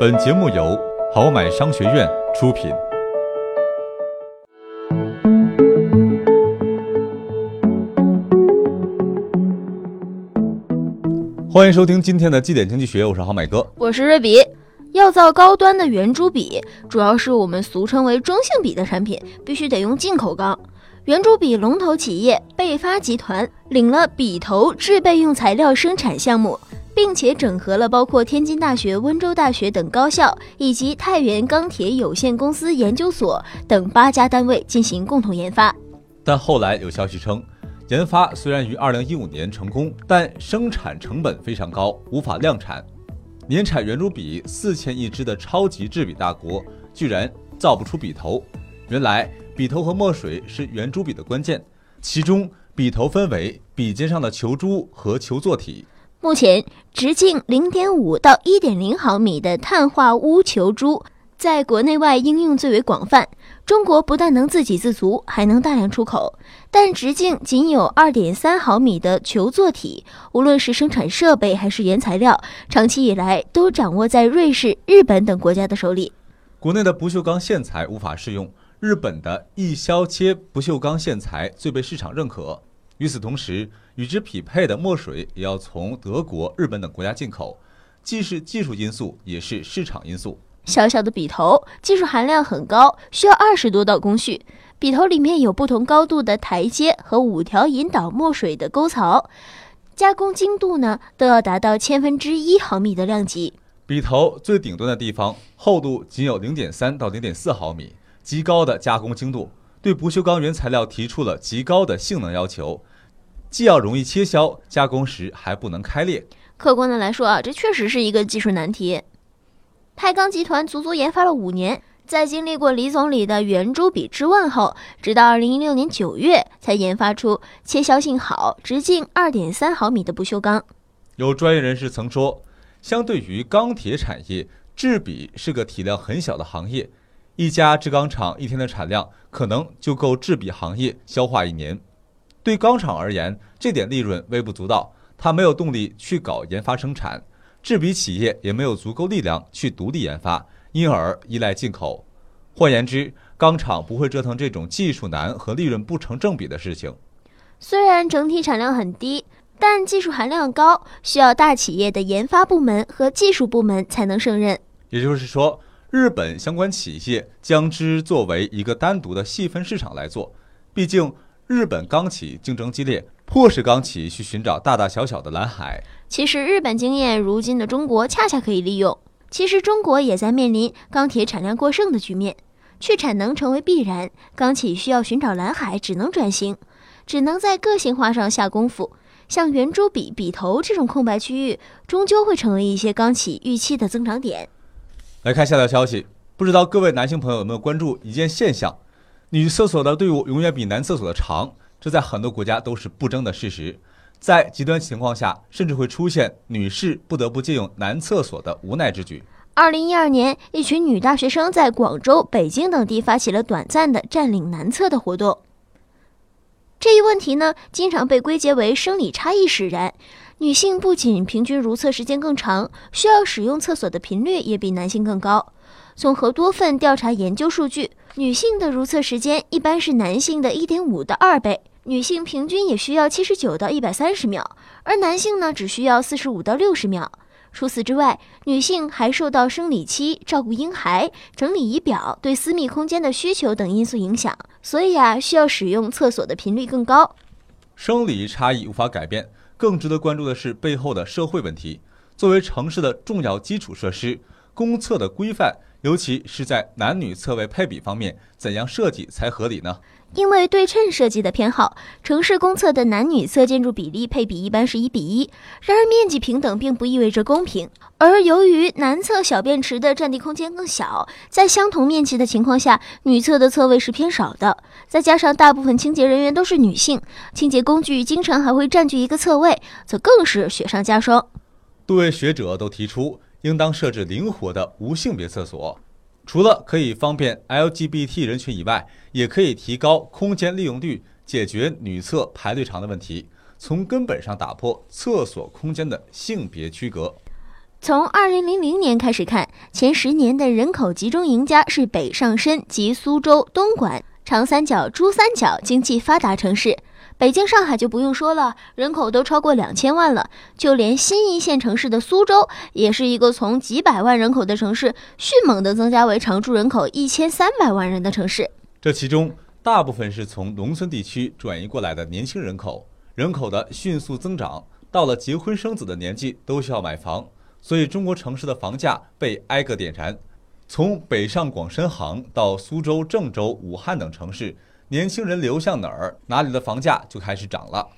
本节目由好买商学院出品。欢迎收听今天的绩点经济学，我是好买哥，我是瑞比。要造高端的圆珠笔，主要是我们俗称为中性笔的产品，必须得用进口钢。圆珠笔龙头企业贝发集团领了笔头制备用材料生产项目，并且整合了包括天津大学、温州大学等高校以及太原钢铁有限公司研究所等八家单位进行共同研发。但后来有消息称，研发虽然于二零一五年成功，但生产成本非常高，无法量产。年产圆珠笔四千亿支的超级制笔大国，居然造不出笔头。原来。笔头和墨水是圆珠笔的关键，其中笔头分为笔尖上的球珠和球座体。目前，直径零点五到一点零毫米的碳化钨球珠在国内外应用最为广泛。中国不但能自给自足，还能大量出口。但直径仅有二点三毫米的球座体，无论是生产设备还是原材料，长期以来都掌握在瑞士、日本等国家的手里。国内的不锈钢线材无法适用。日本的易削切不锈钢线材最被市场认可。与此同时，与之匹配的墨水也要从德国、日本等国家进口，既是技术因素，也是市场因素。小小的笔头，技术含量很高，需要二十多道工序。笔头里面有不同高度的台阶和五条引导墨水的沟槽，加工精度呢都要达到千分之一毫米的量级。笔头最顶端的地方，厚度仅有零点三到零点四毫米。极高的加工精度，对不锈钢原材料提出了极高的性能要求，既要容易切削，加工时还不能开裂。客观的来说啊，这确实是一个技术难题。太钢集团足足研发了五年，在经历过李总理的圆珠笔之问后，直到二零一六年九月才研发出切削性好、直径二点三毫米的不锈钢。有专业人士曾说，相对于钢铁产业，制笔是个体量很小的行业。一家制钢厂一天的产量可能就够制笔行业消化一年。对钢厂而言，这点利润微不足道，它没有动力去搞研发生产；制笔企业也没有足够力量去独立研发，因而依赖进口。换言之，钢厂不会折腾这种技术难和利润不成正比的事情。虽然整体产量很低，但技术含量高，需要大企业的研发部门和技术部门才能胜任。也就是说。日本相关企业将之作为一个单独的细分市场来做，毕竟日本钢企竞争激烈，迫使钢企去寻找大大小小的蓝海。其实日本经验，如今的中国恰恰可以利用。其实中国也在面临钢铁产量过剩的局面，去产能成为必然，钢企需要寻找蓝海，只能转型，只能在个性化上下功夫。像圆珠笔笔头这种空白区域，终究会成为一些钢企预期的增长点。来看下条消息，不知道各位男性朋友有没有关注一件现象：女厕所的队伍永远比男厕所的长，这在很多国家都是不争的事实。在极端情况下，甚至会出现女士不得不借用男厕所的无奈之举。二零一二年，一群女大学生在广州、北京等地发起了短暂的占领男厕的活动。这一问题呢，经常被归结为生理差异使然。女性不仅平均如厕时间更长，需要使用厕所的频率也比男性更高。综合多份调查研究数据，女性的如厕时间一般是男性的一点五到二倍，女性平均也需要七十九到一百三十秒，而男性呢只需要四十五到六十秒。除此之外，女性还受到生理期、照顾婴孩、整理仪表、对私密空间的需求等因素影响，所以啊，需要使用厕所的频率更高。生理差异无法改变。更值得关注的是背后的社会问题。作为城市的重要基础设施，公厕的规范，尤其是在男女厕位配比方面，怎样设计才合理呢？因为对称设计的偏好，城市公厕的男女厕建筑比例配比一般是一比一。然而，面积平等并不意味着公平。而由于男厕小便池的占地空间更小，在相同面积的情况下，女厕的厕位是偏少的。再加上大部分清洁人员都是女性，清洁工具经常还会占据一个厕位，则更是雪上加霜。多位学者都提出，应当设置灵活的无性别厕所。除了可以方便 LGBT 人群以外，也可以提高空间利用率，解决女厕排队长的问题，从根本上打破厕所空间的性别区隔。从二零零零年开始看，前十年的人口集中赢家是北上深及苏州、东莞、长三角、珠三角经济发达城市。北京、上海就不用说了，人口都超过两千万了。就连新一线城市的苏州，也是一个从几百万人口的城市，迅猛地增加为常住人口一千三百万人的城市。这其中大部分是从农村地区转移过来的年轻人口，人口的迅速增长，到了结婚生子的年纪都需要买房，所以中国城市的房价被挨个点燃。从北上广深杭到苏州、郑州、武汉等城市。年轻人流向哪儿，哪里的房价就开始涨了。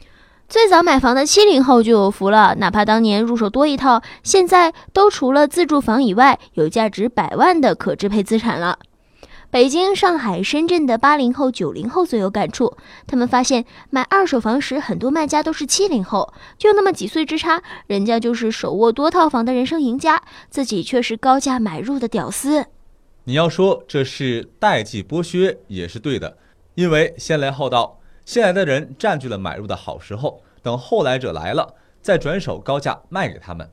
最早买房的七零后就有福了，哪怕当年入手多一套，现在都除了自住房以外，有价值百万的可支配资产了。北京、上海、深圳的八零后、九零后最有感触，他们发现买二手房时，很多卖家都是七零后，就那么几岁之差，人家就是手握多套房的人生赢家，自己却是高价买入的屌丝。你要说这是代际剥削，也是对的。因为先来后到，先来的人占据了买入的好时候，等后来者来了，再转手高价卖给他们。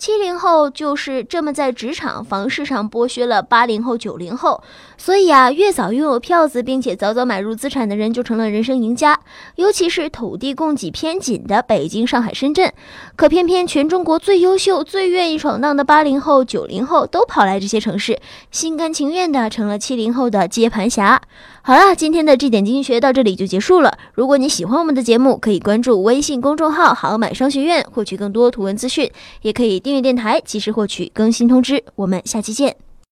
七零后就是这么在职场、房市上剥削了八零后、九零后，所以啊，越早拥有票子，并且早早买入资产的人就成了人生赢家。尤其是土地供给偏紧的北京、上海、深圳，可偏偏全中国最优秀、最愿意闯荡的八零后、九零后都跑来这些城市，心甘情愿的成了七零后的接盘侠。好了，今天的这点经济学到这里就结束了。如果你喜欢我们的节目，可以关注微信公众号“好买商学院”，获取更多图文资讯，也可以订阅电台，及时获取更新通知。我们下期见。